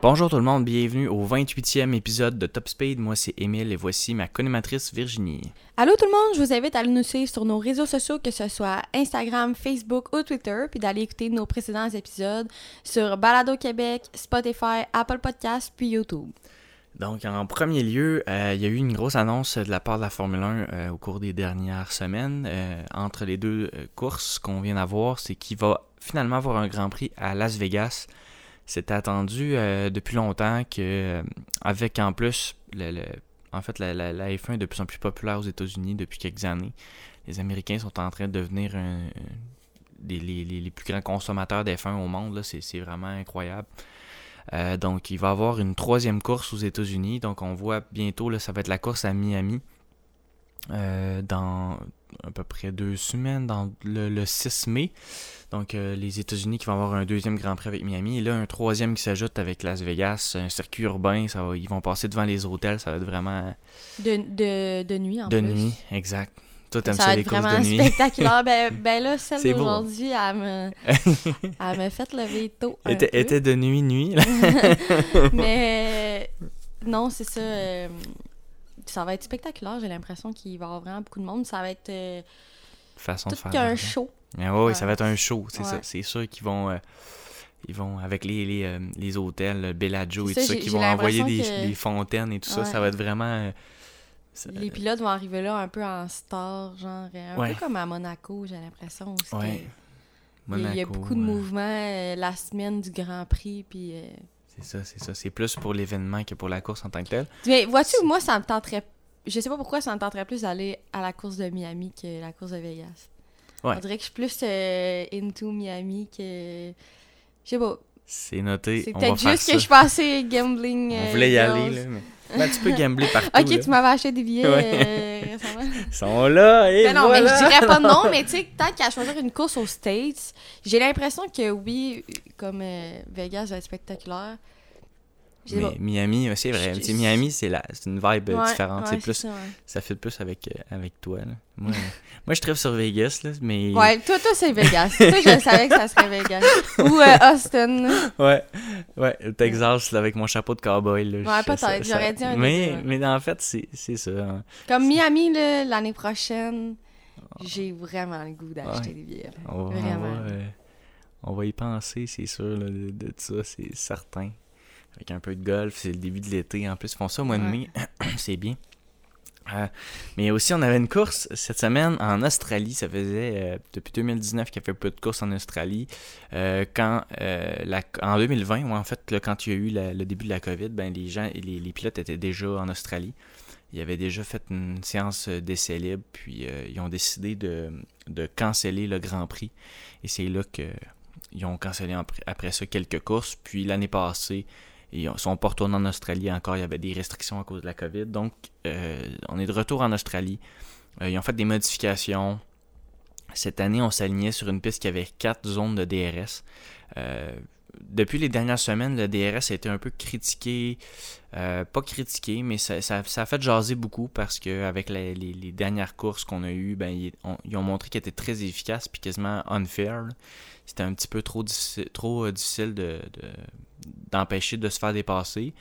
Bonjour tout le monde, bienvenue au 28e épisode de Top Speed. Moi c'est Émile et voici ma connématrice Virginie. Allô tout le monde, je vous invite à nous suivre sur nos réseaux sociaux, que ce soit Instagram, Facebook ou Twitter, puis d'aller écouter nos précédents épisodes sur Balado Québec, Spotify, Apple Podcasts, puis YouTube. Donc en premier lieu, euh, il y a eu une grosse annonce de la part de la Formule 1 euh, au cours des dernières semaines. Euh, entre les deux courses qu'on vient d'avoir, c'est qu'il va finalement avoir un Grand Prix à Las Vegas c'était attendu depuis longtemps que, avec en plus, en fait, la, F1 est de plus en plus populaire aux États-Unis depuis quelques années. Les Américains sont en train de devenir les, plus grands consommateurs d'F1 au monde. C'est vraiment incroyable. Euh, donc, il va y avoir une troisième course aux États-Unis. Donc, on voit bientôt, là, ça va être la course à Miami. dans à peu près deux semaines, dans le 6 mai. Donc, euh, les États-Unis qui vont avoir un deuxième Grand Prix avec Miami. Et là, un troisième qui s'ajoute avec Las Vegas, un circuit urbain. Ça va, ils vont passer devant les hôtels. Ça va être vraiment. De, de, de nuit, en de plus. De nuit, exact. Toi, t'aimes ça, ça, les courses de nuit. spectaculaire. ben, ben là, celle d'aujourd'hui, elle me, elle me fait lever tôt. Un était, peu. était de nuit, nuit. Là. Mais non, c'est ça. euh, ça va être spectaculaire. J'ai l'impression qu'il va y avoir vraiment beaucoup de monde. Ça va être euh, Façon tout de faire. qu'un show. Ah ouais, Ouais. ça va être un show, c'est ça. C'est sûr qu'ils vont. euh, ils vont, avec les, les, euh, les hôtels, Bellagio et tout ça, qui vont envoyer des, l'impression que- des fontaines et tout ça, ça va être vraiment. Ça- Les pilotes vont arriver là un peu en star, genre un Ouais. peu comme à Monaco, j'ai l'impression. aussi Ouais. il y a- beaucoup de mouvements euh, la semaine du Grand Prix. Puis, euh, C'est ça, c'est ça. C'est plus pour l'événement que pour la course en tant que telle. Mais vois-tu, moi, ça me tenterait. Je sais pas pourquoi ça me tenterait plus d'aller à la course de Miami que la course de Vegas. Ouais. On dirait que je suis plus euh, into Miami que. Je sais pas. C'est noté. C'est peut-être juste que je suis pas assez gambling. On euh, voulait y girls. aller, là. Mais... Ben, tu peux gambler partout. Ok, là. tu m'avais acheté des billets Ouais. euh, récemment. Ils sont là, et Mais non, voilà. mais je dirais pas non, mais tu sais, tant qu'à choisir une course aux States, j'ai l'impression que oui, comme euh, Vegas va être spectaculaire. Mais. Miami, c'est vrai. Je- Miami, c'est la... une vibe euh, Ouais, différente. ouais, c'est plus... ça, ouais. Ça fait plus avec, euh, avec toi. Là. Moi, euh, moi, je tripe sur Vegas, là, mais... Ouais, toi, toi, c'est Vegas. toi, je savais que ça serait Vegas. Ou euh, Austin. Ouais, ouais, le Texas, là, avec mon chapeau de cowboy. Là, Ouais, peut-être, j'aurais dit un mais, mais en fait, c'est ça. hein. Comme Miami, l'année prochaine, j'ai vraiment le goût d'acheter des billets. là. On va, on va, euh, on va y penser, c'est sûr, là, de, de ça, c'est certain. Avec un peu de golf, c'est le début de l'été. En plus, ils font ça au mois de Ouais. mai, c'est bien. Euh, mais aussi, on avait une course cette semaine en Australie. Ça faisait euh, depuis 2019 qu'il y avait peu de courses en Australie. Euh, quand la- en 2020, ou en fait, là, quand il y a eu la- le début de la COVID, ben, les gens, les, les pilotes étaient déjà en Australie. Ils avaient déjà fait une séance d'essai libre, puis ils ont décidé de, de canceller le Grand Prix. Et c'est là que ils ont cancellé après ça quelques courses. Puis l'année passée, ils ont- sont pas retournés en Australie encore. Il y avait des restrictions à cause de la COVID. Donc, euh, on est de retour en Australie. Euh, ils ont fait des modifications. Cette année, on s'alignait sur une piste qui avait quatre zones de DRS. Euh, depuis les dernières semaines, le DRS a été un peu critiqué. Euh, pas critiqué, mais ça, ça- ça a fait jaser beaucoup parce que avec les, les- les dernières courses qu'on a eues, ben, ils, ont, ils ont montré qu'elles étaient très efficaces puis quasiment unfair. là. C'était un petit peu trop difficile, trop, euh, difficile de, de- d'empêcher de se faire dépasser.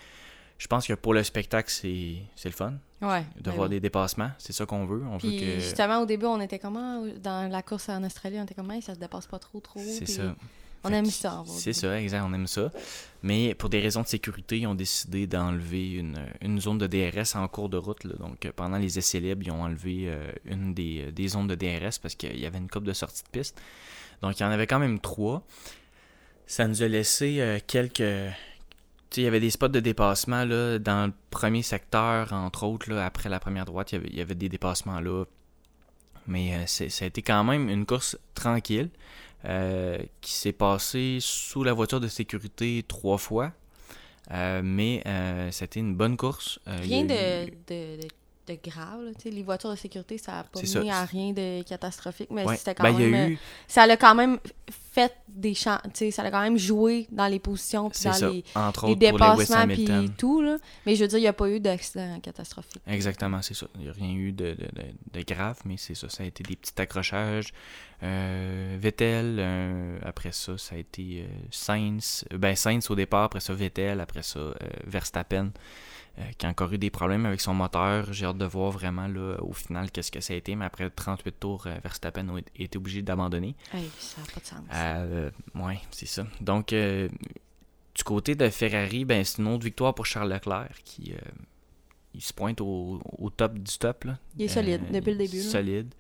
Je pense que pour le spectacle, c'est, c'est le fun Ouais. de ben voir oui. des dépassements. C'est ça qu'on veut. On Puis veut que. justement, au début, on était comment dans la course en Australie, on était comment ça se dépasse pas trop, trop. C'est puis ça. On aime ça. C'est ça, exact, on aime ça. Mais pour des raisons de sécurité, ils ont décidé d'enlever une, une zone de DRS en cours de route. là. Donc euh, pendant les essais libres, ils ont enlevé euh, une des, des zones de DRS parce qu'il y avait une coupe de sortie de piste. Donc il y en avait quand même trois. Ça nous a laissé euh, quelques. Tu sais, il y avait des spots de dépassement là, dans le premier secteur, entre autres, là, après la première droite, il y avait, des dépassements là. Mais euh, ça a été quand même une course tranquille euh, qui s'est passée sous la voiture de sécurité trois fois. Euh, mais euh, c'était une bonne course. Il y Rien a de, eu- de, de de grave. là. Les voitures de sécurité, ça n'a pas mené ça. à rien de catastrophique, mais Ouais. c'était quand Ben, même... a euh, eu, Ça l'a quand même fait des champs... Ça l'a quand même joué dans les positions, puis dans ça, les, entre les dépassements, puis tout, là. Mais je veux dire, il n'y a pas eu d'accident catastrophique. Exactement, c'est ça. Il n'y a rien eu de, de, de- de grave, mais c'est ça. Ça a été des petits accrochages. Euh, Vettel, euh, après ça, ça a été euh, Sainz. Ben, Sainz au départ, après ça, Vettel, après ça, Verstappen, euh, qui a encore eu des problèmes avec son moteur. J'ai hâte de voir vraiment, là, au final, qu'est-ce que ça a été. Mais après 38 tours, euh, Verstappen a été obligé d'abandonner. Hey, ça n'a pas de sens. Euh, ouais, c'est ça. Donc, euh, du côté de Ferrari, ben, c'est une autre victoire pour Charles Leclerc qui euh, il se pointe au, au top du top. Là. Il est solide Euh, depuis le il est début. Solide.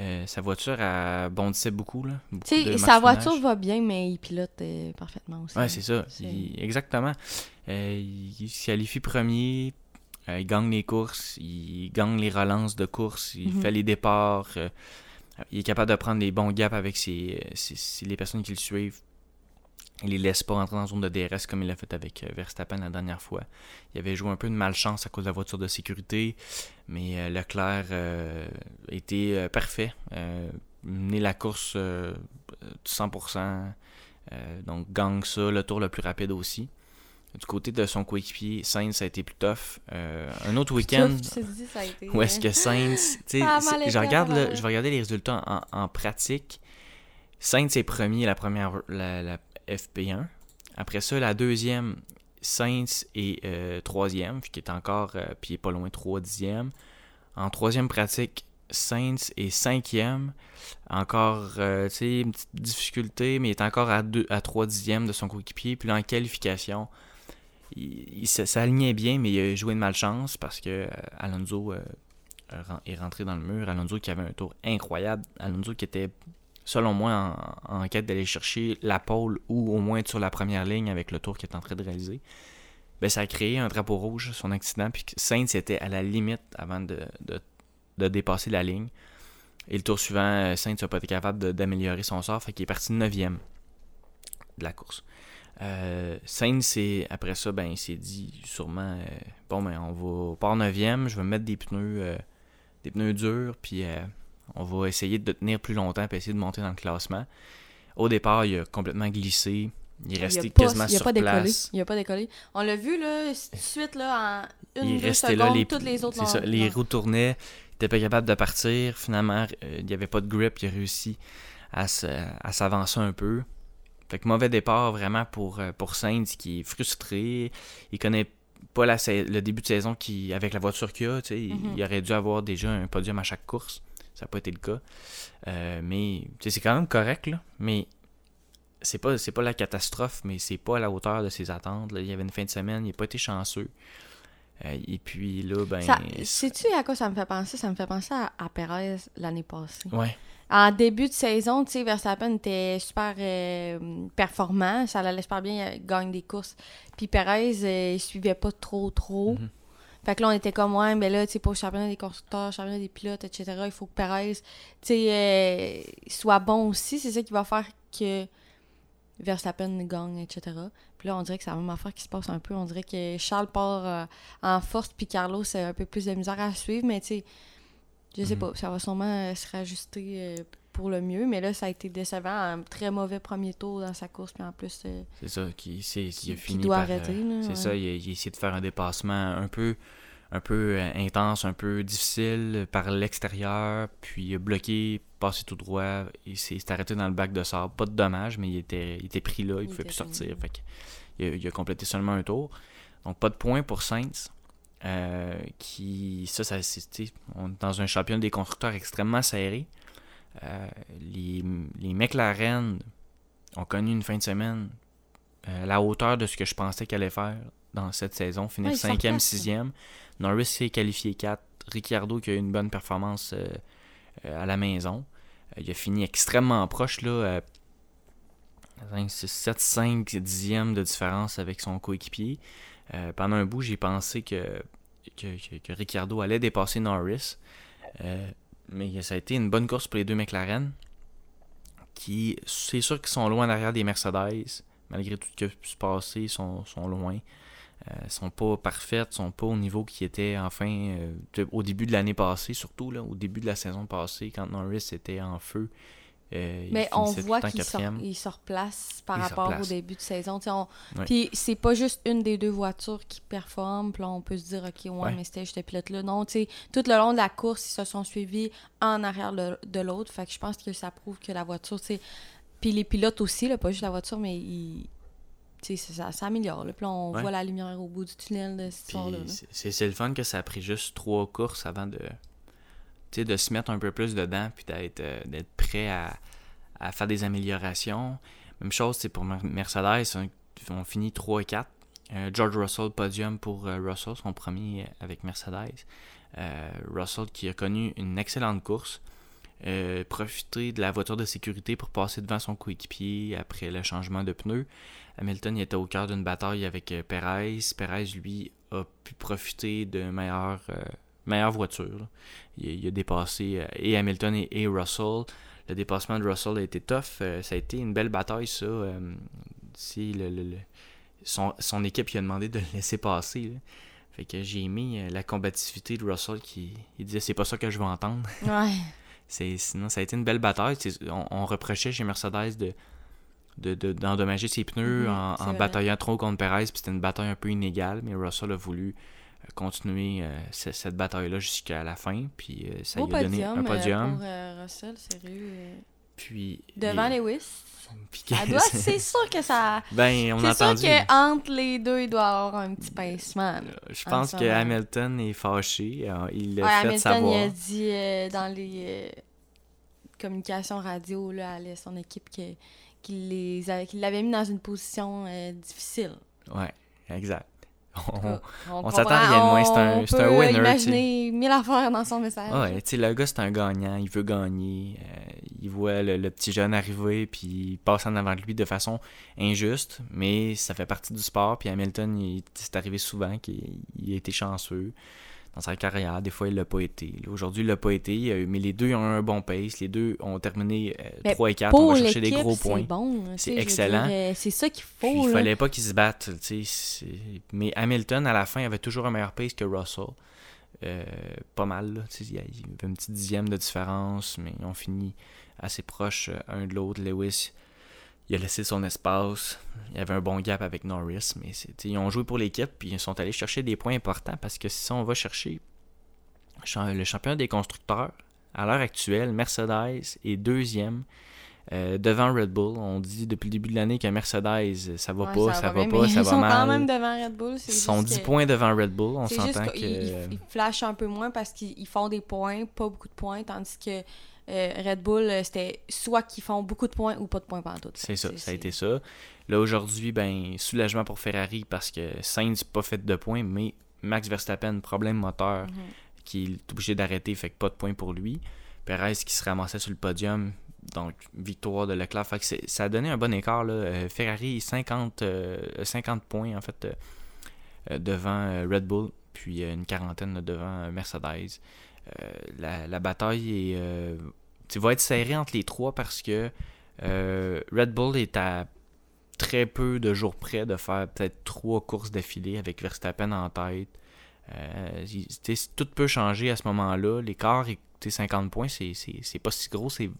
Euh, sa voiture a bondissait beaucoup. Là, beaucoup de sa voiture va bien, mais il pilote euh, parfaitement aussi. Ouais, c'est ça. Il- exactement. Euh, il se qualifie premier. il gagne les courses. Il gagne les relances de course. Il Mhm. fait les départs. il est capable de prendre les bons gaps avec ses, ses- ses- les personnes qui le suivent. Il les laisse pas rentrer dans la zone de DRS comme il l'a fait avec euh, Verstappen la dernière fois. Il avait joué un peu de malchance à cause de la voiture de sécurité, mais euh, Leclerc euh, était parfait. Euh, mené la course euh, 100%. euh, donc gagne ça, le tour le plus rapide aussi. Du côté de son coéquipier, Sainz ça a été plus tough. Un autre week-end été, où est-ce que Sainz, je regarde, vais regarder les résultats en, en pratique. Sainz est premier la première, la, la FP1. Après ça, la deuxième, Sainz est euh, troisième, qui est encore, euh, puis est pas loin, trois dixièmes. En troisième pratique, Sainz est cinquième. Encore, euh, tu sais, une petite difficulté, mais il est encore à, deux, à 3 dixièmes de son coéquipier. Puis là, en qualification, il, il s'alignait bien, mais il a joué de malchance parce que euh, Alonso est rentré dans le mur. Alonso qui avait un tour incroyable. Alonso qui était, selon moi, en, quête d'aller chercher la pole ou au moins être sur la première ligne avec le tour qu'il est en train de réaliser. Ben, ça a créé un drapeau rouge, son accident, puis Sainz était à la limite avant de, dépasser la ligne. Et le tour suivant, euh, Sainz n'a pas été capable d'améliorer son sort, fait qu'il est parti 9e de la course. Euh, Sainz, après ça, ben, il s'est dit sûrement euh, bon, ben, on va part 9e, je vais mettre des pneus, euh, des pneus durs, puis on va essayer de tenir plus longtemps, puis essayer de monter dans le classement. Au départ, il a complètement glissé. Il est Il resté pas- quasiment il sur pas décollé. place. Il a pas décollé. On l'a vu, là, tout de suite, là, en une, il deux secondes, là, les, toutes les autres ça, les roues tournaient, il était pas capable de partir. Finalement, euh, il n'y avait pas de grip, il a réussi à, s'avancer un peu. Fait que mauvais départ vraiment pour, euh, pour Sainz qui est frustré. Il connaît pas la, le début de saison qui, avec la voiture qu'il a. Mhm. Il aurait dû avoir déjà un podium à chaque course. Ça n'a pas été le cas. Euh, mais c'est quand même correct, là. Mais c'est pas, c'est pas la catastrophe, mais c'est pas à la hauteur de ses attentes. là. Il y avait une fin de semaine, il n'a pas été chanceux. Euh, et puis là, ben. Sais-tu à quoi ça me fait penser? Ça me fait penser à, à Perez l'année passée. Ouais, En début de saison, tu sais, Verstappen était super euh, performant. Ça allait super bien, il gagne des courses. Puis Perez, euh, il suivait pas trop, trop. Mhm. Fait que là, on était comme, ouais, mais là, tu sais, pour le championnat des constructeurs, championnat des pilotes, etc., il faut que Perez, tu sais, euh, soit bon aussi. C'est ça qui va faire que Verstappen gagne, etc. Puis là, on dirait que c'est la même affaire qui se passe un peu. On dirait que Charles part euh, en force, puis Carlos a un peu plus de misère à suivre, mais tu sais, je sais Mhm. pas, ça va sûrement euh, se rajuster pour le mieux, mais là, ça a été décevant. Un très mauvais premier tour dans sa course, puis en plus, euh, c'est ça. Qui, c'est, il a fini doit par, arrêter, euh, là, c'est ouais. ça, il a, il a essayé de faire un dépassement un peu, un peu euh, intense, un peu difficile par l'extérieur, puis bloqué, passé tout droit, il s'est, arrêté dans le bac de sable. Pas de dommage, mais il était, il était pris là, il, Il pouvait plus sortir. Fait il, a, il a complété seulement un tour. Donc pas de points pour Sainz. euh, qui ça, ça sais, on est dans un championnat des constructeurs extrêmement serré. Euh, les, les McLaren ont connu une fin de semaine à la hauteur de ce que je pensais qu'elle allait faire dans cette saison, finir Ouais, ils sortent 5e, là, ça. 6e. Norris s'est qualifié 4. Ricciardo qui a eu une bonne performance euh, euh, à la maison. Euh, il a fini extrêmement proche, là, euh, 5, 6, 7, 5 dixièmes de différence avec son coéquipier. Pendant un bout, j'ai pensé que, que, que, que Ricciardo allait dépasser Norris. Mais ça a été une bonne course pour les deux McLaren. Qui, c'est sûr qu'ils sont loin derrière des Mercedes. Malgré tout ce qui a pu se passer, ils sont, sont loin. Euh, sont pas parfaites, sont pas au niveau qui était enfin euh, au début de l'année passée, surtout là, au début de la saison passée, quand Norris était en feu. euh, Mais on voit qu'il se, se replace par Il rapport replace. au début de saison. On- Ouais. Puis c'est pas juste une des deux voitures qui performe. Puis là, on peut se dire, OK, ouais, Ouais. mais c'était juste le pilote-là. Non, tu sais, tout le long de la course, ils se sont suivis en arrière de, de l'autre. Fait que je pense que ça prouve que la voiture, tu sais. Puis les pilotes aussi, là, pas juste la voiture, mais ils. Ça, ça s'améliore. Puis on Ouais. voit la lumière au bout du tunnel de cette Puis histoire-là. là. c'est- le fun que ça a pris juste trois courses avant de, de se mettre un peu plus dedans, puis d'être euh, prêt à, à faire des améliorations. Même chose, c'est pour Mer- Mercedes, hein, on finit 3 et 4. Euh, George Russell, podium pour euh, Russell, son premier avec Mercedes. Russell qui a connu une excellente course. Euh, profiter de la voiture de sécurité pour passer devant son coéquipier après le changement de pneus. Hamilton il était au cœur d'une bataille avec euh, Perez. Perez, lui, a pu profiter de meilleure, euh, meilleure voiture. là. Il, a- dépassé et Hamilton et, Russell. Le dépassement de Russell a été tough. Ça a été une belle bataille, ça. Si le, son, son équipe lui a demandé de le laisser passer. Fait que j'ai aimé la combativité de Russell qui il disait c'est pas ça que je veux entendre. Ouais. C'est, sinon, ça a été une belle bataille. On, on reprochait chez Mercedes de, de, de- d'endommager ses pneus Mhm, en, bataillant trop contre Perez. Puis c'était une bataille un peu inégale, mais Russell a voulu euh, continuer euh, ce- cette bataille-là jusqu'à la fin. Puis euh, ça Beau lui a donné podium, un podium. pour Russell, sérieux. Euh, Puis, Devant les- Lewis. que- doit- C'est sûr que ça. ben, on a C'est sûr entendu. qu'entre les deux, il doit avoir un petit pincement. là. Je en pense que. Hamilton est fâché. euh, Il l'a Ouais, fait Hamilton, savoir. il a dit euh, dans les euh, communications radio là, à son équipe que- qu'il qu'il l'avait mis dans une position euh, difficile. Ouais, exact. On- on on s'attend à rien de moins, c'est un- un winner, imaginer mille affaires dans son message. Ouais, tu sais, le gars, c'est un gagnant, il veut gagner. Euh, il voit le, le petit jeune arriver, puis il passe en avant de lui de façon injuste, mais ça fait partie du sport. Puis Hamilton, il- c'est arrivé souvent qu'il il a été chanceux dans sa carrière. Des fois, il l'a pas été. Aujourd'hui, il l'a pas été, euh, mais les deux ont un bon pace. Les deux ont terminé euh, Mais 3 et 4. On Pour va chercher des gros c'est points. bon. C'est excellent. euh, C'est ça qu'il Puis, faut. il fallait pas qu'ils se battent. Mais Hamilton, à la fin, avait toujours un meilleur pace que Russell. Euh, pas mal. Là, il y avait un petit dixième de différence, mais ils ont fini assez proches euh, un de l'autre. Lewis, il a laissé son espace. Il y avait un bon gap avec Norris, mais ils ont joué pour l'équipe, puis ils sont allés chercher des points importants parce que si on va chercher le championnat des constructeurs, à l'heure actuelle, Mercedes est deuxième. euh, devant Red Bull, on dit depuis le début de l'année que Mercedes, ça va Ouais, pas, ça, va pas, ça ils va sont mal. quand même devant Red Bull. Ils sont juste 10 que- points devant Red Bull, on s'entend que... ils- ils flashent un peu moins parce qu'ils ils font des points, pas beaucoup de points, tandis que euh, Red Bull, euh, c'était soit qu'ils font beaucoup de points ou pas de points pendant tout. C'est ça, ça a été ça. Là, aujourd'hui, ben, soulagement pour Ferrari parce que Sainz n'a pas fait de points, mais Max Verstappen, problème moteur, Mhm. qui est obligé d'arrêter, fait que pas de points pour lui. Perez qui se ramassait sur le podium, donc victoire de Leclerc. Fait que ça a donné un bon écart. Là. Euh, Ferrari, 50, euh, 50 points en fait euh, devant Red Bull, puis une quarantaine là, devant Mercedes. Euh, la, la bataille est, euh, tu va être serrée entre les trois parce que euh, Red Bull est à très peu de jours près de faire peut-être trois courses d'affilée avec Verstappen en tête. Euh, tout peut changer à ce moment-là. L'écart, est- tu sais, 50 points, c'est, pas si gros. C'est,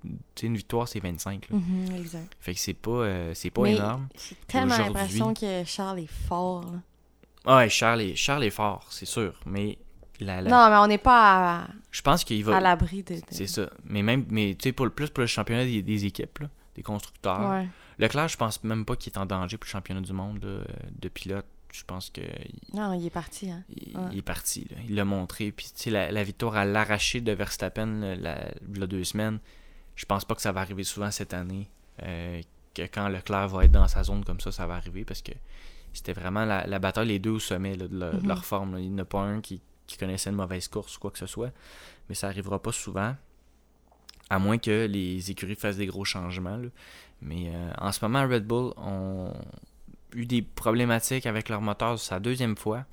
une victoire, c'est 25. là. Mhm, exact. Fait que c'est pas, euh, pas Mais énorme. J'ai tellement l'impression que Charles est fort. là. Ah Ouais, Charles est, Charles est fort, c'est sûr. Mais la, la- Non, mais on n'est pas à, je pense qu'il va. à l'abri de. de- C'est ça. Mais même, mais tu sais, pour le plus pour le championnat des, des équipes, là, des constructeurs. Ouais. Leclerc, je pense même pas qu'il est en danger pour le championnat du monde là, de pilote. Je pense que Non, il est parti. Hein. il, Ouais. il est parti. là. Il l'a montré. Puis tu sais, la, la victoire à l'arraché de Verstappen là, la, deux semaines, je pense pas que ça va arriver souvent cette année. euh, que quand Leclerc va être dans sa zone comme ça, ça va arriver parce que c'était vraiment la, la bataille, les deux au sommet là, de, leur, de Mhm. leur forme. là. Il n'y en a pas un qui, qui connaissait une mauvaise course ou quoi que ce soit. Mais ça arrivera pas souvent. À moins que les écuries fassent des gros changements. là. Mais euh, en ce moment, Red Bull ont eu des problématiques avec leur moteur. La deuxième fois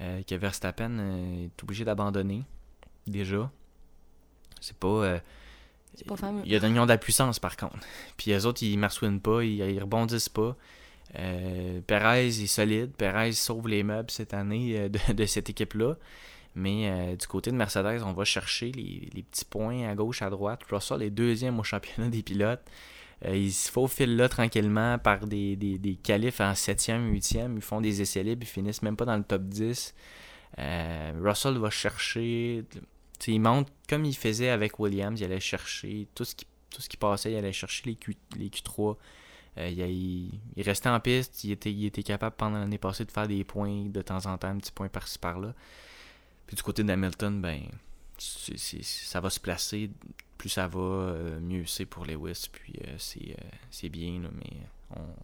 euh, que Verstappen euh, est obligé d'abandonner. Déjà. C'est pas. euh, C'est pas il y a de la puissance par contre. Puis les autres, ils marsouinent pas, ils, ils rebondissent pas. Euh, Perez est solide. Perez sauve les meubles cette année de, de cette équipe-là. Mais euh, du côté de Mercedes, on va chercher les, les petits points à gauche, à droite. Russell est deuxième au championnat des pilotes. Euh, ils se faufilent là tranquillement par des, des, des qualifs en 7e, 8e. Ils font des essais libres, ils finissent même pas dans le top 10. Euh, Russell va chercher. il monte comme il faisait avec Williams. Il allait chercher tout ce qui, tout ce qui passait. Il allait chercher les, Q, les Q3. Euh, il, il- il restait en piste. Il était, il était capable pendant l'année passée de faire des points de temps en temps, un petit point par-ci par-là. Puis du côté d'Hamilton, ben, ça va se placer. Plus ça va, euh, mieux c'est pour Lewis. Puis euh, c'est euh, c'est bien, mais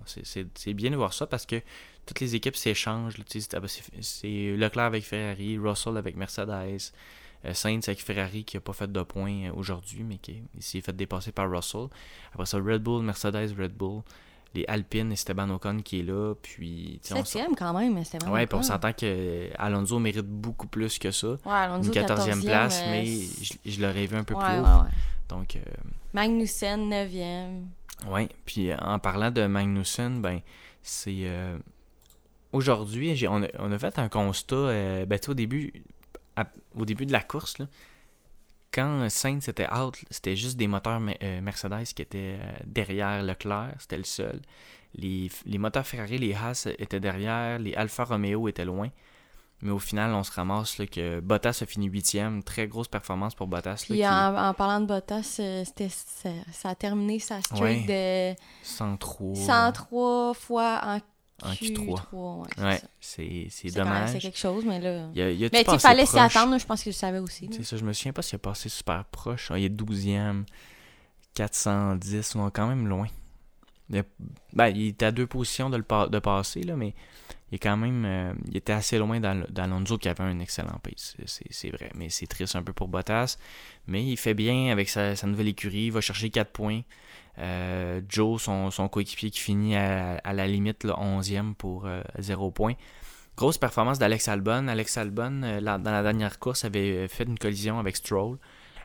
c'est- bien de voir ça parce que toutes les équipes s'échangent. ah ben, c'est- Leclerc avec Ferrari, Russell avec Mercedes, Sainz avec Ferrari qui n'a pas fait de points aujourd'hui, mais qui s'est fait dépasser par Russell. Après ça, Red Bull, Mercedes, Red Bull, les Alpine, Esteban Ocon qui est là. Puis, on Septième quand même, c'était vraiment Ouais, puis on s'entend que Alonso mérite beaucoup plus que ça. Ouais, Alonso, Une 14e 14e, place, euh, mais je, je l'aurais vu un peu ouais, plus haut. ouais. Donc, euh, Magnussen, 9e. Ouais, puis en parlant de Magnussen, ben c'est euh, aujourd'hui, on, a, on a fait un constat ben, au début à- au début de la course là, quand Sainz était out, c'était juste des moteurs euh, Mercedes qui étaient euh, derrière Leclerc, c'était le seul. Les, les moteurs Ferrari, les Haas étaient derrière, les Alfa Romeo étaient loin. Mais au final, on se ramasse là, que Bottas a fini huitième. Très grosse performance pour Bottas. là, qui- en, en parlant de Bottas, euh, c'était, ça, ça a terminé sa streak de 103 103 fois en en Q3. Q3. ouais, c'est Ouais, dommage. C'est quelque chose, mais là... Il y a, il Mais tu fallait s'y attendre, je pense que je savais aussi. C'est ça, je me souviens pas s'il a passé super proche. Ah, il est 12e, 410, on est quand même loin. Il, a- ben, il était à deux positions de, le de passer, là, mais il est quand même. euh, il était assez loin d'Al- d'Alonso qui avait un excellent pace. C'est vrai. Mais c'est triste un peu pour Bottas. Mais il fait bien avec sa, sa nouvelle écurie. Il va chercher 4 points. Euh, Joe, son, coéquipier qui finit à, la limite là, 11e pour 0 points. Grosse performance d'Alex Albon. Alex Albon, euh, dans la dernière course, avait euh, fait une collision avec Stroll.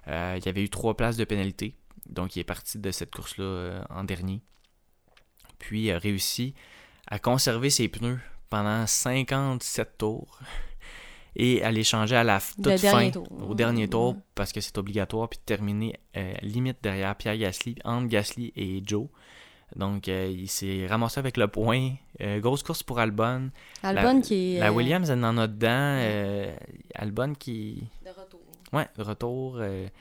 Euh, il avait eu trois places de pénalité. Donc, il est parti de cette course-là euh, en dernier. Puis, il a réussi à conserver ses pneus pendant 57 tours et à les changer à la Le toute dernier fin, tour. au dernier tour, Mhm. parce que c'est obligatoire, puis de terminer euh, limite derrière Pierre Gasly, entre Gasly et Joe. Donc, euh, il s'est ramassé avec le point. Euh, grosse course pour Albon. Albon qui est... La euh, Williams, elle en a dedans. euh, Albon qui. De retour. Ouais, de retour. euh, tu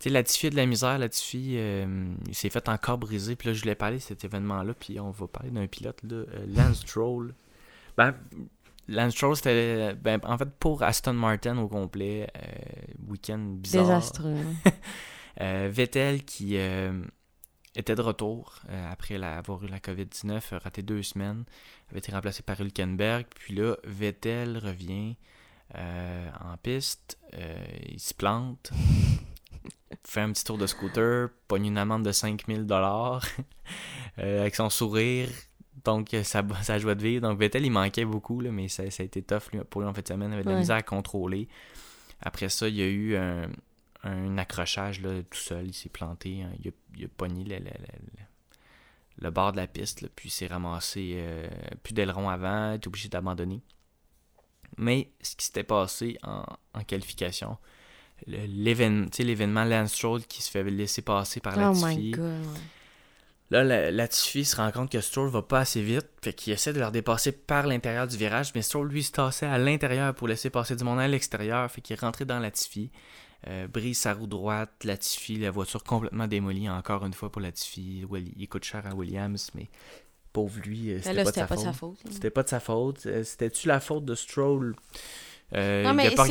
sais, Latifi de la misère. Latifi, euh, il s'est fait encore briser. Puis là, je voulais parler de cet événement-là. Puis on va parler d'un pilote, là, euh, Lance Stroll. Ben, Lance Stroll, c'était. Ben, en fait, pour Aston Martin au complet, euh, week-end bizarre. Désastreux. Euh, Vettel qui euh, était de retour euh, après la- avoir eu la COVID-19, a raté deux semaines, avait été remplacé par Hülkenberg. Puis là, Vettel revient euh, en piste, il se plante, fait un petit tour de scooter, pogne une amende de 5000 dollars avec son sourire. Donc, ça, ça joie de vivre. Donc, Vettel, il manquait beaucoup, là, mais ça, ça a été tough lui, pour lui en fait semaine. Il avait de la Ouais. misère à contrôler. Après ça, il y a eu un, un accrochage là, tout seul. Il s'est planté. hein. Il, a, il a pogné le, le- le- le bord de la piste. là, puis il s'est ramassé euh, plus d'aileron avant. Il est obligé d'abandonner. Mais ce qui s'était passé en, en qualification, l'événement Lance Stroll qui se fait laisser passer par Oh Latifi. my god. ouais. Là, la- Latifi se rend compte que Stroll va pas assez vite, fait qu'il essaie de leur dépasser par l'intérieur du virage, mais Stroll, lui, se tassait à l'intérieur pour laisser passer du monde à l'extérieur, fait qu'il est rentré dans Latifi, euh, brise sa roue droite, Latifi, la voiture complètement démolie, encore une fois pour Latifi, Willi- il coûte cher à Williams, mais pauvre lui, Mais c'était là, pas, de sa pas faute. sa faute. C'était pas de sa faute. C'était-tu la faute de Stroll? Euh, Non, il mais Peut-être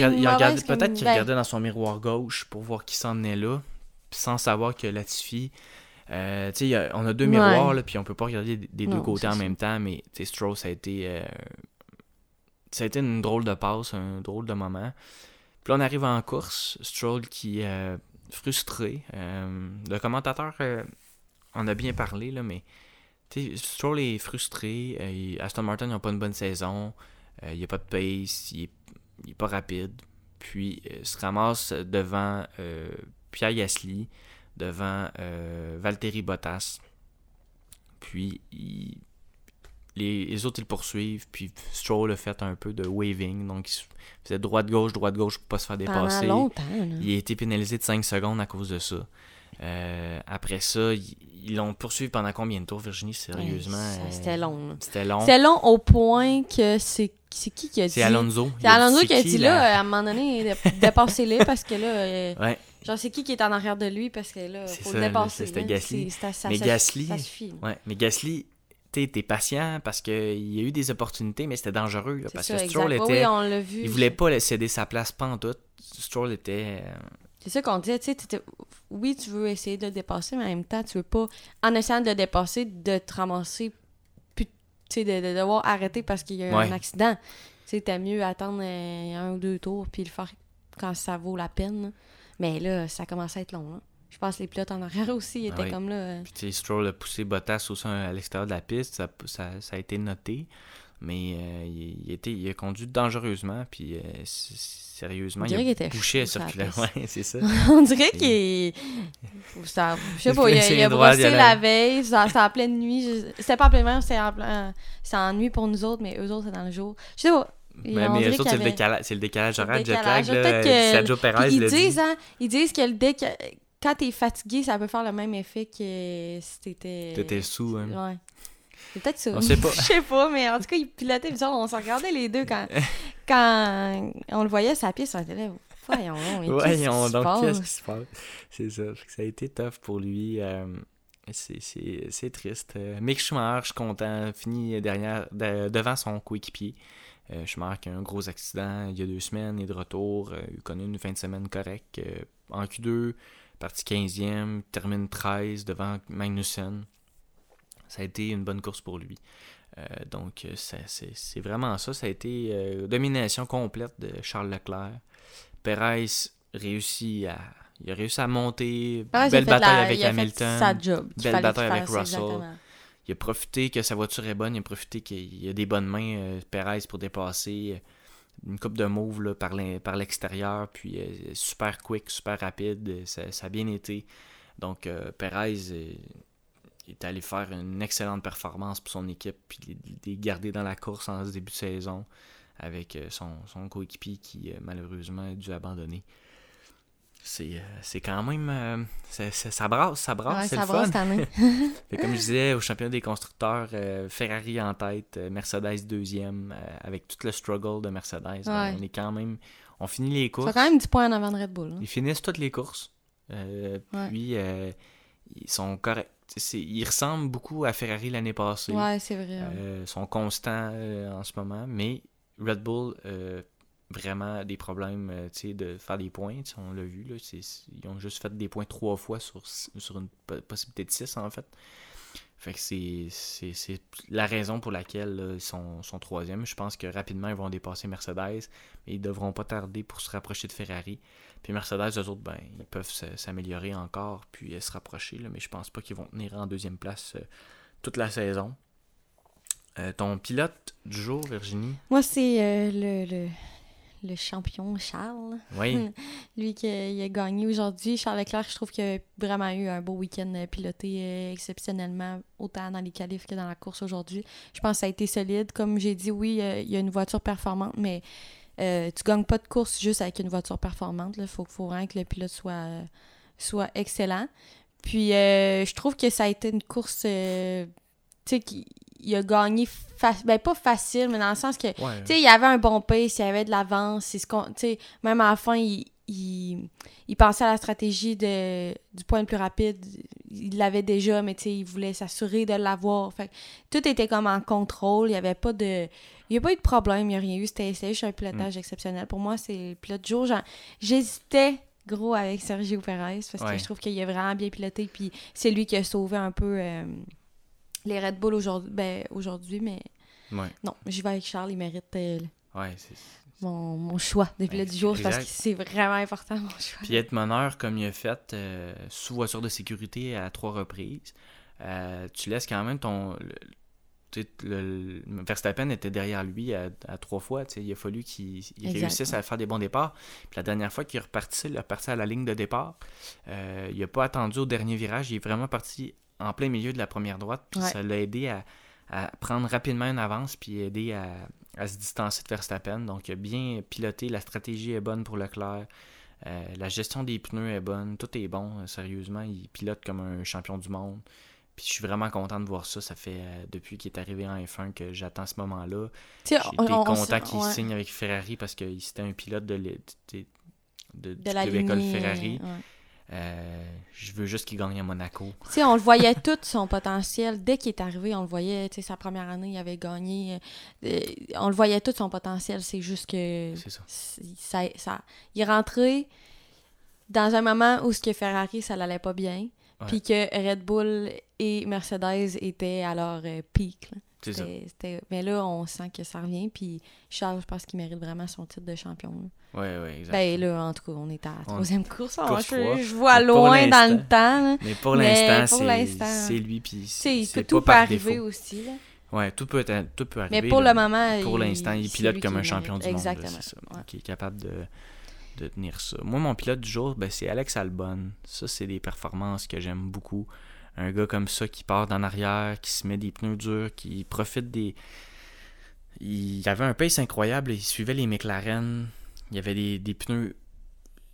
qu'il ben- regardait dans son miroir gauche pour voir qui s'en venait là, sans savoir que Latifi... Euh, a- on a deux Ouais. miroirs, là, puis on peut pas regarder des, des deux côtés en ça. même temps, mais Stroll, ça a été... euh, ça a été une drôle de passe, un drôle de moment. Puis là, on arrive en course, Stroll qui est frustré. Euh, le commentateur en a bien parlé, là, mais Stroll est frustré. Aston Martin n'a pas une bonne saison. il n'y a pas de pace. Il est, il est pas rapide. Puis se ramasse devant Pierre Gasly, devant euh, Valtteri Bottas. Puis il les, les autres, ils le poursuivent. Puis Stroll a fait un peu de waving. Donc, il faisait droite-gauche, droite-gauche pour pas se faire dépasser. longtemps. Il a été pénalisé de 5 secondes à cause de ça. Euh, après ça, ils l'ont poursuivi pendant combien de tours, Virginie Sérieusement? Ouais, ça- euh, C'était long. C'était long. C'était long au point que c'est c'est qui qui a dit... C'est Alonso. C'est Alonso qui a dit là, à un moment donné, dé- dépassez-les parce que là, euh, Ouais, genre c'est qui qui est en arrière de lui parce que là, faut ça, le dépasser. c'était. Gasly. C'est- ça- ça- Mais Gasly- ouais. Mais Gasly, t'es patient parce qu'il y a eu des opportunités, mais c'était dangereux. là, parce ça, que Stroll exact. était. Oui, vu. il voulait pas céder sa place pantoute. Stroll était. euh, C'est ça qu'on disait, tu sais, oui, tu veux essayer de le dépasser, mais en même temps, tu veux pas, en essayant de le dépasser, de te ramasser, puis, tu sais, de, de devoir arrêter parce qu'il y a eu Ouais. un accident. Tu sais, t'as mieux attendre euh, un ou deux tours, puis le faire quand ça vaut la peine. Mais là, ça commence à être long, là. Je pense que les pilotes en arrière aussi étaient Ouais. comme là. euh, Puis, Stroll a poussé Bottas aussi à l'extérieur de la piste. Ça, ça, ça a été noté. Mais euh, il, il était, il a conduit dangereusement. Puis, euh, sérieusement, il a était bouché fou circulaire. piste. Ouais, c'est ça. On dirait qu'il. Ça- Je sais pas, il a, il brossé la veille, c'était en pleine nuit. C'était pas en pleine nuit, c'était en, plein- c'était en nuit pour nous autres, mais eux autres, c'est dans le jour. Je sais pas. Mais dirait eux autres, c'est le, le décalage horaire, jet lag. Là, que- Sergio Perez ils l'a dit. disent, hein, ils disent que le déca- quand t'es fatigué, ça peut faire le même effet que si t'étais. T'étais sous. Hein. Ouais. C'est peut-être ça. On sait pas. Je sais pas, mais en tout cas, ils pilotaient bizarre. On se regardait les deux quand, quand on le voyait sa piste, on était là. Voyons, mais Voyons donc, qu'est-ce qui se passe? C'est ça. Ça a été tough pour lui. euh, c'est- triste. Euh, Mick Schumacher, je suis content, fini derrière, de- devant son coéquipier. Euh, a eu un gros accident il y a deux semaines, il est de retour. euh, il a connu une fin de semaine correcte. euh, en Q2, parti 15e, termine 13 devant Magnussen. Ça a été une bonne course pour lui. Euh, donc, euh, c'est vraiment ça. Ça a été domination complète de Charles Leclerc. Perez réussit à, il a réussi à monter. Perez, il a belle bataille la- avec il a fait Hamilton. sa job. Belle bataille avec Russell. exactement. Il a profité que sa voiture est bonne. Il a profité qu'il a des bonnes mains, euh, Perez, pour dépasser. euh, Une coupe de mauve là, par l'extérieur. Puis euh, super quick, super rapide. Ça, a bien été. Donc, Perez est allé faire une excellente performance pour son équipe. Puis les, garder dans la course en début de saison. Avec son, son coéquipier qui, malheureusement, a dû abandonner. C'est euh, c'est quand même. euh, ça, ça- ça brasse, ça brasse, Ouais, c'est ça le brasse fun. Fait comme je disais, au championnat des constructeurs, euh, Ferrari en tête, euh, Mercedes deuxième, avec tout le struggle de Mercedes. ben, on est quand même. On finit les Ça courses. fait quand même 10 points en avant de Red Bull. hein. Ils finissent toutes les courses. Ouais. Puis, ils sont corrects. Ils ressemblent beaucoup à Ferrari l'année passée. Ouais, c'est vrai. Euh, sont constants en ce moment, mais Red Bull, euh, vraiment des problèmes euh, de faire des points. On l'a vu, là, ils ont juste fait des points trois fois sur, sur une po- possibilité de six, en fait. Fait que c'est- la raison pour laquelle ils sont, sont troisième. Je pense que rapidement, ils vont dépasser Mercedes, mais ils devront pas tarder pour se rapprocher de Ferrari. Puis Mercedes, eux autres, ben, ils peuvent s'améliorer encore, puis euh, se rapprocher, mais je pense pas qu'ils vont tenir en deuxième place euh, toute la saison. Ton pilote du jour, Virginie? Moi, c'est le, le champion Charles. Oui. Lui qui a, il a gagné aujourd'hui. Charles Leclerc, je trouve qu'il a vraiment eu un beau week-end euh, piloté euh, exceptionnellement, autant dans les qualifs que dans la course aujourd'hui. Je pense que ça a été solide. Comme j'ai dit, oui, euh, il y a une voiture performante, mais euh, tu gagnes pas de course juste avec une voiture performante. Il faut, faut vraiment que le pilote soit, soit excellent. Puis euh, je trouve que ça a été une course, euh, tu sais, qui il a gagné, ben pas facile, mais dans le sens que Ouais. tu sais, il y avait un bon pace, il y avait de l'avance. c'est ce qu'on- tu sais, Même à la fin, il, il, il pensait à la stratégie de, du point le plus rapide. Il l'avait déjà, mais tu sais, il voulait s'assurer de l'avoir. Fait tout était comme en contrôle. Il n'y avait pas de. Il n'y a pas eu de problème, il n'y a rien eu. C'était juste un pilotage exceptionnel. Pour moi, c'est le pilote du jour. J'hésitais gros avec Sergio Perez parce Ouais. que je trouve qu'il a vraiment bien piloté. Puis c'est lui qui a sauvé un peu euh, les Red Bull aujourd'hui. Ben, aujourd'hui, mais Ouais. non, j'y vais avec Charles. Il mérite euh, Ouais, c'est- mon, mon choix de pilote du jour parce que c'est vraiment important, mon choix. Puis être meneur comme il a fait euh, sous voiture de sécurité à trois reprises, euh, tu laisses quand même ton. le- le, le- Verstappen était derrière lui à, à trois fois. Il a fallu qu'il réussisse à faire des bons départs. Puis la dernière fois qu'il est reparti, il est reparti à la ligne de départ. euh, il n'a pas attendu au dernier virage. Il est vraiment parti en plein milieu de la première droite. Puis Ouais. ça l'a aidé à, à prendre rapidement une avance puis aider à, à se distancer de Verstappen. Donc, bien piloté, la stratégie est bonne pour Leclerc. Euh, la gestion des pneus est bonne, tout est bon, euh, sérieusement. Il pilote comme un champion du monde. Puis je suis vraiment content de voir ça. Ça fait euh, depuis qu'il est arrivé en F1 que j'attends ce moment-là. J'étais content qu'il signe avec Ferrari parce que c'était un pilote de, de, de, de l'école Ferrari. Je veux juste qu'il gagne à Monaco. on le voyait tout son potentiel. Dès qu'il est arrivé, on le voyait. Sa première année, il avait gagné. on le voyait tout son potentiel. C'est juste que. C'est ça. ça. Il est rentré dans un moment où ce que Ferrari, ça l'allait pas bien. Puis que Red Bull et Mercedes étaient à leur euh, pic. Mais là, on sent que ça revient. Puis Charles, je pense qu'il mérite vraiment son titre de champion. Oui, oui, exactement. Ben là, en tout cas, on est à la troisième course. je, vois loin dans le temps. Mais pour l'instant, c'est lui. Puis c'est tout peut arriver aussi. Là. Ouais, tout peut, tout peut arriver. Mais pour le moment, pour l'instant, il, pilote comme un champion du Exactement. monde. Exactement. Qui est capable de de tenir ça. Moi, mon pilote du jour, ben, c'est Alex Albon. Ça, c'est des performances que j'aime beaucoup. Un gars comme ça qui part en arrière, qui se met des pneus durs, qui profite des. Il avait un pace incroyable, il suivait les McLaren. Il y avait des, pneus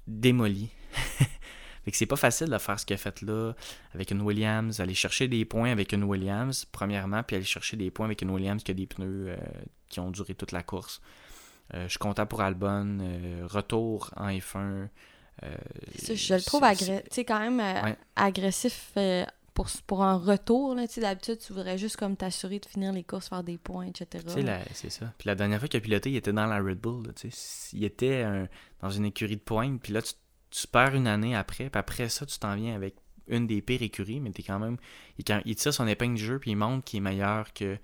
démolis. fait que c'est pas facile de faire ce qu'il a fait là avec une Williams, aller chercher des points avec une Williams, premièrement, puis aller chercher des points avec une Williams qui a des pneus euh, qui ont duré toute la course. Euh, je suis content pour Albon. Euh, retour en F1. Euh, je le trouve quand même agressif pour, pour un retour. D'habitude, tu voudrais juste comme t'assurer de finir les courses, faire des points, etc. C'est ça. Puis la dernière fois qu'il a piloté, il était dans la Red Bull. il était dans une écurie de points. Puis là, tu, perds une année après. Puis après ça, tu t'en viens avec une des pires écuries. Mais es quand même. Il, il tire son épingle du jeu. Puis il montre qu'il est meilleur que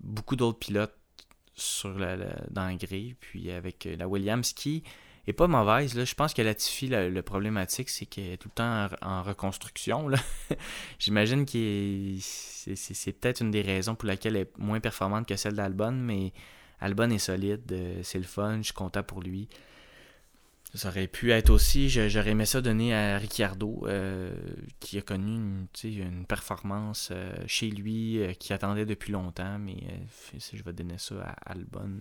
beaucoup d'autres pilotes sur la, dans la grille. Puis avec euh, la Williams qui est pas mauvaise. Là. Je pense que Latifi, la, le problématique, c'est qu'elle est tout le temps en, reconstruction. J'imagine que c'est peut-être une des raisons pour laquelle elle est moins performante que celle d'Albon, mais Albon est solide, euh, c'est le fun, je suis content pour lui. Ça aurait pu être aussi, j'aurais aimé ça donner à Ricciardo, euh, qui a connu une, performance euh, chez lui, qui attendait depuis longtemps, mais je vais donner ça à Albon,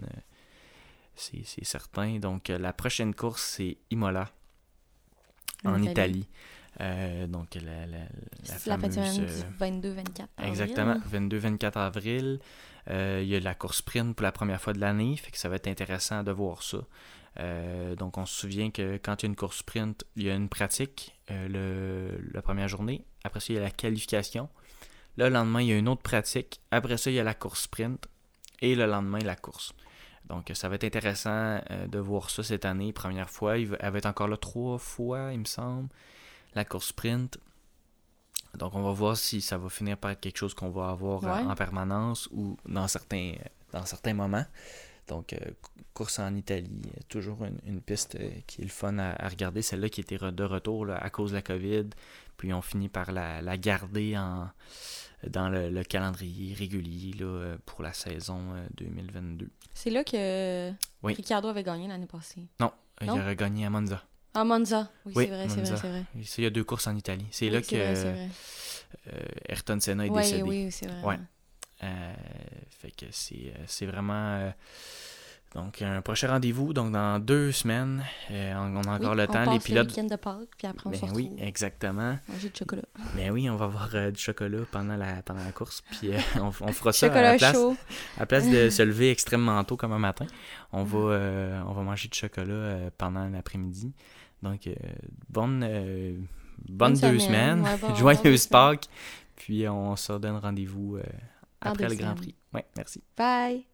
c'est certain. Donc la prochaine course, c'est Imola, en, Italie. donc la, la, la fameuse... 22-24 Exactement, 22-24 avril. Il y a la course sprint pour la première fois de l'année, fait que ça va être intéressant de voir ça. Euh, donc, on se souvient que quand il y a une course sprint, il y a une pratique euh, la première journée. Après ça, il y a la qualification. le lendemain, il y a une autre pratique. Après ça, il y a la course sprint. Et le lendemain, la course. Donc, ça va être intéressant euh, de voir ça cette année. Première fois. Il elle va être encore là trois fois, il me semble. La course sprint. Donc, on va voir si ça va finir par être quelque chose qu'on va avoir en permanence ou dans certains, dans certains moments. Donc, euh, course en Italie, toujours une, piste euh, qui est le fun à, regarder. Celle-là qui était de retour à cause de la COVID. Puis on finit par la, garder en, dans le, calendrier régulier là, pour la saison 2022. Euh, c'est là que Ricardo avait gagné l'année passée. Non, il aurait gagné à Monza. À Monza, oui, c'est vrai, c'est vrai, c'est vrai. Il y a deux courses en Italie. C'est là que Ayrton Senna est décédé. Oui, c'est vrai. Ouais. Euh, fait que c'est, euh, c'est vraiment. Euh, donc, un prochain rendez-vous, donc dans deux semaines. on, a encore le temps. les pilotes. Le de Pâques, puis après on ben se Oui, exactement. Manger du chocolat. Ben oui, on va avoir du chocolat pendant la, pendant la course. Puis on, on, fera ça à la place, à place de se lever extrêmement tôt comme un matin. On va, on va manger du chocolat pendant l'après-midi. Donc, bonne, bonne, deux semaines. Joyeuse Pâques. Puis on se donne rendez-vous après le Grand Prix. Oui, merci. Bye.